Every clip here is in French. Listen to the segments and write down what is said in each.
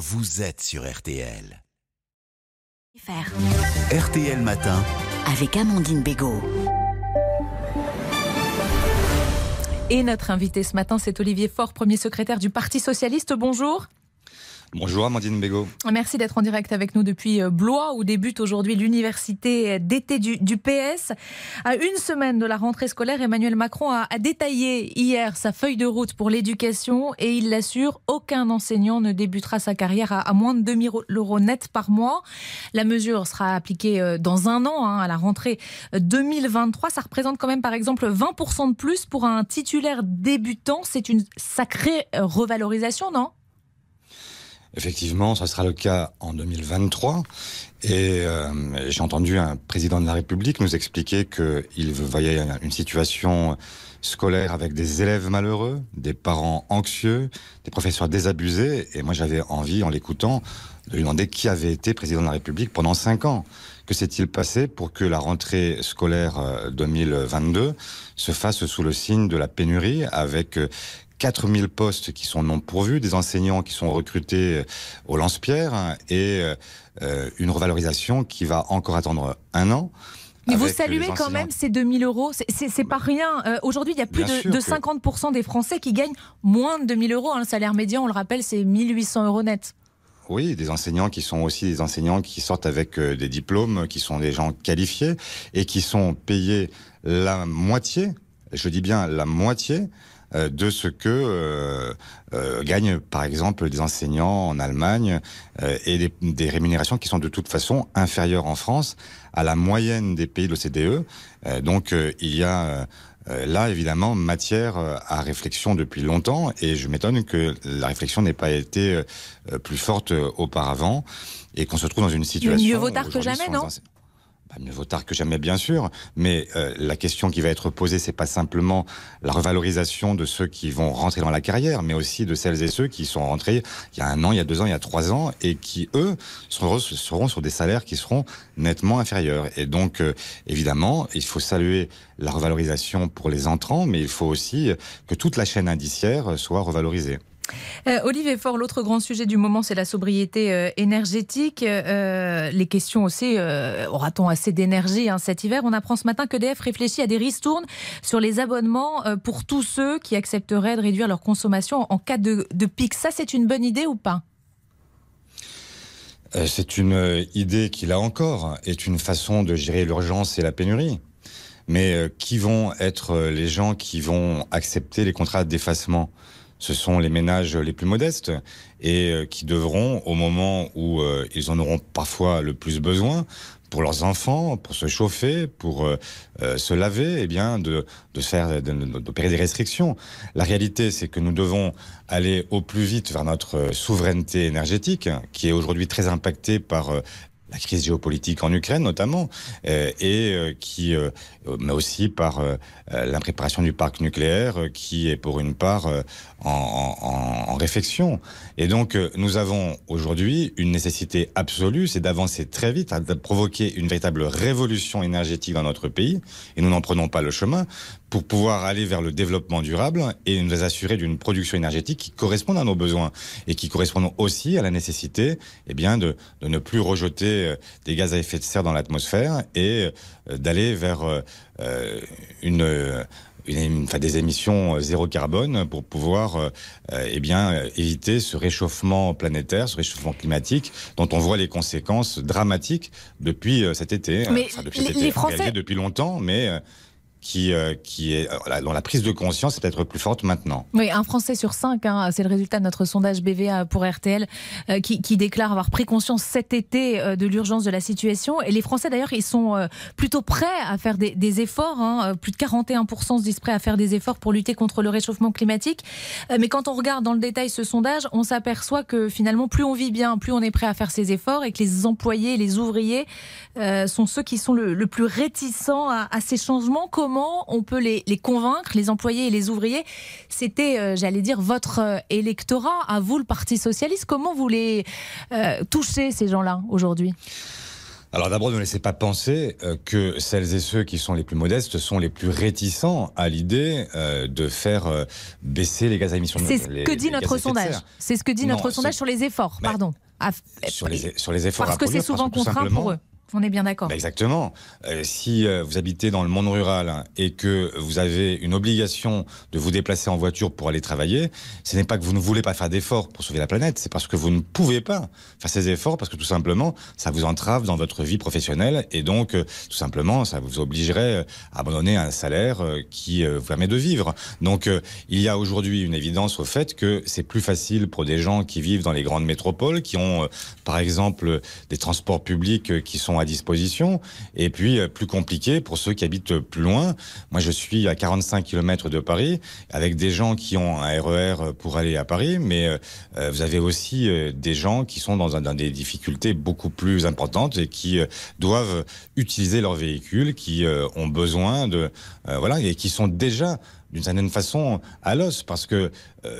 vous êtes sur RTL. RTL Matin. Avec Amandine Bégaud. Et notre invité ce matin, c'est Olivier Faure, premier secrétaire du Parti Socialiste. Bonjour. Bonjour Amandine Bégaud. Merci d'être en direct avec nous depuis euh, Blois où débute aujourd'hui l'université d'été du, PS. À une semaine de la rentrée scolaire, Emmanuel Macron a, détaillé hier sa feuille de route pour l'éducation et il l'assure, aucun enseignant ne débutera sa carrière à, moins de 2000 euros net par mois. La mesure sera appliquée euh, dans un an, hein, à la rentrée 2023. Ça représente quand même par exemple 20% de plus pour un titulaire débutant. C'est une sacrée euh, revalorisation, non? Effectivement, ça sera le cas en 2023. Et euh, j'ai entendu un président de la République nous expliquer qu'il voyait une situation scolaire avec des élèves malheureux, des parents anxieux, des professeurs désabusés. Et moi, j'avais envie, en l'écoutant, de lui demander qui avait été président de la République pendant cinq ans. Que s'est-il passé pour que la rentrée scolaire 2022 euh, se fasse sous le signe de la pénurie avec euh, 4000 postes qui sont non pourvus, des enseignants qui sont recrutés euh, au lance-pierre hein, et euh, euh, une revalorisation qui va encore attendre un an. Mais vous saluez quand même ces 2000 euros, c'est pas rien. Aujourd'hui, il y a plus de, 50% des Français qui gagnent moins de 2000 euros. Hein. Le salaire médian, on le rappelle, c'est 1800 euros net. Oui, des enseignants qui sont aussi des enseignants qui sortent avec des diplômes, qui sont des gens qualifiés et qui sont payés la moitié, je dis bien la moitié, de ce que euh, euh, gagnent par exemple des enseignants en Allemagne et des, des, rémunérations qui sont de toute façon inférieures en France à la moyenne des pays de l'OCDE. donc il y a là, évidemment, matière à réflexion depuis longtemps, et je m'étonne que la réflexion n'ait pas été plus forte auparavant, et qu'on se trouve dans une situation... Mieux vaut tard que jamais, non? Bah, mieux vaut tard que jamais, bien sûr. Mais euh, la question qui va être posée, c'est pas simplement la revalorisation de ceux qui vont rentrer dans la carrière, mais aussi de celles et ceux qui sont rentrés il y a un an, il y a deux ans, il y a trois ans, et qui eux seront, sur des salaires qui seront nettement inférieurs. Et donc, euh, évidemment, il faut saluer la revalorisation pour les entrants, mais il faut aussi que toute la chaîne indiciaire soit revalorisée. Euh, Olivier Faure, l'autre grand sujet du moment, c'est la sobriété euh, énergétique. Euh, les questions aussi, aura-t-on assez d'énergie hein, cet hiver? On apprend ce matin que DF réfléchit à des ristournes sur les abonnements pour tous ceux qui accepteraient de réduire leur consommation en cas de, pic. Ça, c'est une bonne idée ou pas? C'est une idée qui, là encore, est une façon de gérer l'urgence et la pénurie. Mais qui vont être les gens qui vont accepter les contrats d'effacement? Ce sont les ménages les plus modestes et euh, qui devront, au moment où euh, ils en auront parfois le plus besoin, pour leurs enfants, pour se chauffer, pour euh, se laver, eh bien, de, de faire, d'opérer des restrictions. La réalité, c'est que nous devons aller au plus vite vers notre souveraineté énergétique, qui est aujourd'hui très impactée par la crise géopolitique en Ukraine notamment, euh, et euh, qui, euh, mais aussi par l'impréparation du parc nucléaire, qui est pour une part en, en, en, réflexion. Et donc, nous avons aujourd'hui une nécessité absolue, c'est d'avancer très vite, de provoquer une véritable révolution énergétique dans notre pays, et nous n'en prenons pas le chemin, pour pouvoir aller vers le développement durable et nous assurer d'une production énergétique qui corresponde à nos besoins et qui corresponde aussi à la nécessité eh bien, de, de ne plus rejeter euh, des gaz à effet de serre dans l'atmosphère et euh, d'aller vers euh, une une, enfin, des émissions zéro carbone pour pouvoir eh bien, éviter ce réchauffement planétaire, ce réchauffement climatique dont on voit les conséquences dramatiques depuis cet été. Mais depuis cet été, Français... depuis longtemps, mais euh, qui est euh, dont la prise de conscience est peut-être plus forte maintenant. Oui, un Français sur cinq, hein, c'est le résultat de notre sondage BVA pour RTL, euh, qui, déclare avoir pris conscience cet été de l'urgence de la situation. Et les Français, d'ailleurs, ils sont plutôt prêts à faire des, efforts. Hein. Plus de 41% se disent prêts à faire des efforts pour lutter contre le réchauffement climatique. mais quand on regarde dans le détail ce sondage, on s'aperçoit que finalement, plus on vit bien, plus on est prêt à faire ces efforts et que les employés, les ouvriers sont ceux qui sont le, le plus réticents à, à ces changements comment on peut les, convaincre, les employés et les ouvriers C'était, euh, j'allais dire, votre euh, électorat, à vous, le Parti socialiste. Comment vous les euh, touchez, ces gens-là, aujourd'hui? Alors d'abord, ne laissez pas penser que celles et ceux qui sont les plus modestes sont les plus réticents à l'idée de faire baisser les gaz à émissions. C'est ce que dit notre sondage. C'est ce que dit notre sondage sur les efforts, pardon. sur, les, sur les efforts Parce que c'est souvent contraint pour eux. On est bien d'accord. Bah, exactement. Euh, si euh, vous habitez dans le monde rural hein, et que vous avez une obligation de vous déplacer en voiture pour aller travailler, ce n'est pas que vous ne voulez pas faire d'efforts pour sauver la planète, c'est parce que vous ne pouvez pas faire ces efforts parce que tout simplement, ça vous entrave dans votre vie professionnelle et donc euh, tout simplement, ça vous obligerait à abandonner un salaire qui vous permet de vivre. Donc il y a aujourd'hui une évidence au fait que c'est plus facile pour des gens qui vivent dans les grandes métropoles, qui ont par exemple des transports publics qui sont à disposition. Et puis, euh, plus compliqué pour ceux qui habitent plus loin. Moi, je suis à 45 km de Paris, avec des gens qui ont un RER pour aller à Paris, mais euh, vous avez aussi euh, des gens qui sont dans, dans, des difficultés beaucoup plus importantes et qui doivent utiliser leur véhicule, qui ont besoin de... voilà, et qui sont déjà d'une certaine façon à l'os, parce que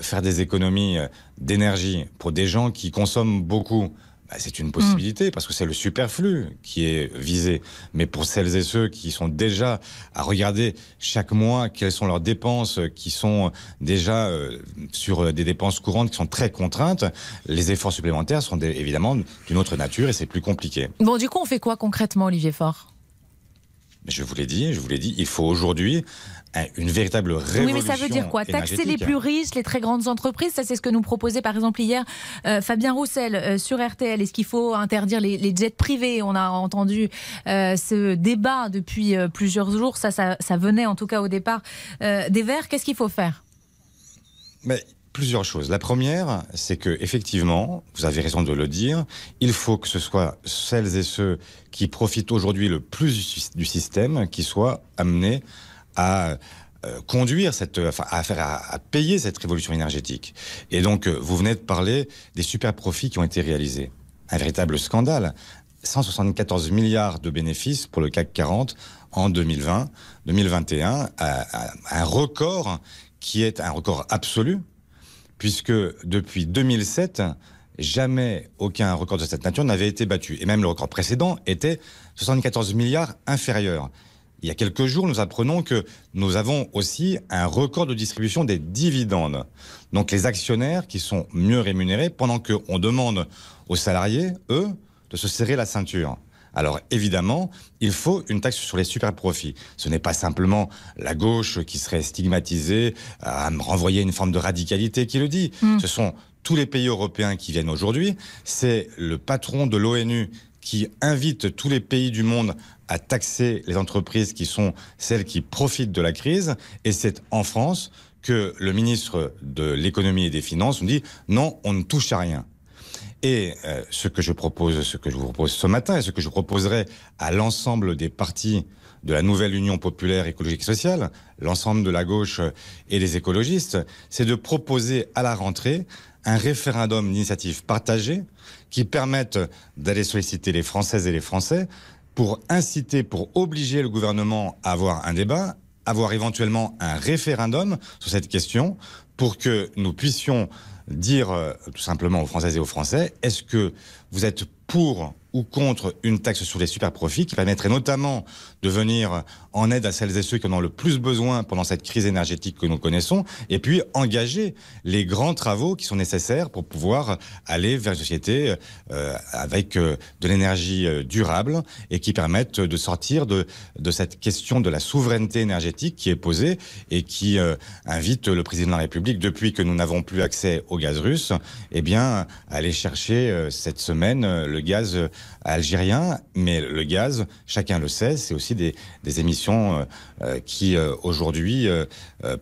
faire des économies d'énergie pour des gens qui consomment beaucoup, bah, c'est une possibilité parce que c'est le superflu qui est visé. Mais pour celles et ceux qui sont déjà à regarder chaque mois quelles sont leurs dépenses, qui sont déjà euh, sur des dépenses courantes qui sont très contraintes, les efforts supplémentaires sont évidemment d'une autre nature et c'est plus compliqué. Bon, du coup, on fait quoi concrètement, Olivier Faure? Je vous l'ai dit, je vous l'ai dit, il faut aujourd'hui une véritable révolution. Oui, mais ça veut dire quoi? Taxer les plus riches, les très grandes entreprises Ça, c'est ce que nous proposait par exemple hier euh, Fabien Roussel euh, sur RTL. Est-ce qu'il faut interdire les, jets privés? On a entendu euh, ce débat depuis plusieurs jours. Ça, ça, venait en tout cas au départ des Verts. Qu'est-ce qu'il faut faire? Mais plusieurs choses. La première, c'est que effectivement, vous avez raison de le dire, il faut que ce soit celles et ceux qui profitent aujourd'hui le plus du système qui soient amenés à euh, conduire cette, enfin, à faire, à, payer cette révolution énergétique. Et donc, euh, vous venez de parler des super profits qui ont été réalisés. Un véritable scandale. 174 milliards de bénéfices pour le CAC 40 en 2020, 2021, un record qui est un record absolu, puisque depuis 2007, jamais aucun record de cette nature n'avait été battu. Et même le record précédent était 74 milliards inférieur. Il y a quelques jours, nous apprenons que nous avons aussi un record de distribution des dividendes. Donc les actionnaires qui sont mieux rémunérés pendant qu'on demande aux salariés, eux, de se serrer la ceinture. Alors évidemment, il faut une taxe sur les super profits. Ce n'est pas simplement la gauche qui serait stigmatisée à me renvoyer une forme de radicalité qui le dit. Hmm. Ce sont tous les pays européens qui viennent aujourd'hui. C'est le patron de l'ONU qui invite tous les pays du monde à taxer les entreprises qui sont celles qui profitent de la crise. Et c'est en France que le ministre de l'économie et des finances nous dit non, on ne touche à rien. Et euh, ce que je propose, ce que je vous propose ce matin, et ce que je proposerai à l'ensemble des partis de la nouvelle Union populaire écologique sociale, l'ensemble de la gauche et des écologistes, c'est de proposer à la rentrée un référendum d'initiative partagée qui permette d'aller solliciter les Françaises et les Français pour inciter, pour obliger le gouvernement à avoir un débat, avoir éventuellement un référendum sur cette question, pour que nous puissions dire euh, tout simplement aux Françaises et aux Français, est-ce que vous êtes pour ou contre une taxe sur les super profits qui permettrait notamment de venir en aide à celles et ceux qui en ont le plus besoin pendant cette crise énergétique que nous connaissons, et puis engager les grands travaux qui sont nécessaires pour pouvoir aller vers une société euh, avec euh, de l'énergie euh, durable et qui permettent de sortir de, de cette question de la souveraineté énergétique qui est posée et qui invite le président de la République, depuis que nous n'avons plus accès au gaz russe, eh bien, à aller chercher cette semaine le gaz algérien, mais le gaz, chacun le sait, c'est aussi des, émissions euh, euh, qui euh, aujourd'hui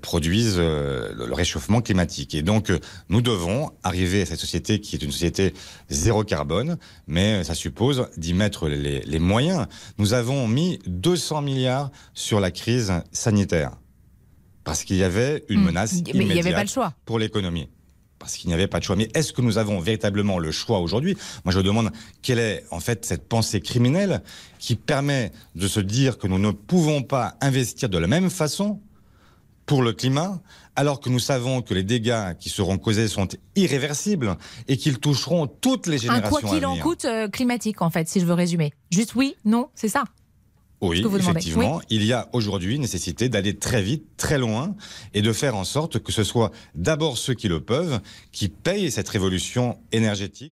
produisent le réchauffement climatique. Et donc, nous devons arriver à cette société qui est une société zéro carbone, mais ça suppose d'y mettre les, les moyens. Nous avons mis 200 milliards sur la crise sanitaire parce qu'il y avait une mmh. menace immédiate pour l'économie parce qu'il n'y avait pas de choix. Mais est-ce que nous avons véritablement le choix aujourd'hui? Moi, je demande quelle est en fait cette pensée criminelle qui permet de se dire que nous ne pouvons pas investir de la même façon pour le climat, alors que nous savons que les dégâts qui seront causés sont irréversibles et qu'ils toucheront toutes les générations Un quoi qu'il en coûte euh, climatique, en fait, si je veux résumer. Juste oui, non, c'est ça. Oui, que vous demandez. effectivement, il y a aujourd'hui nécessité d'aller très vite, très loin, et de faire en sorte que ce soit d'abord ceux qui le peuvent qui payent cette révolution énergétique.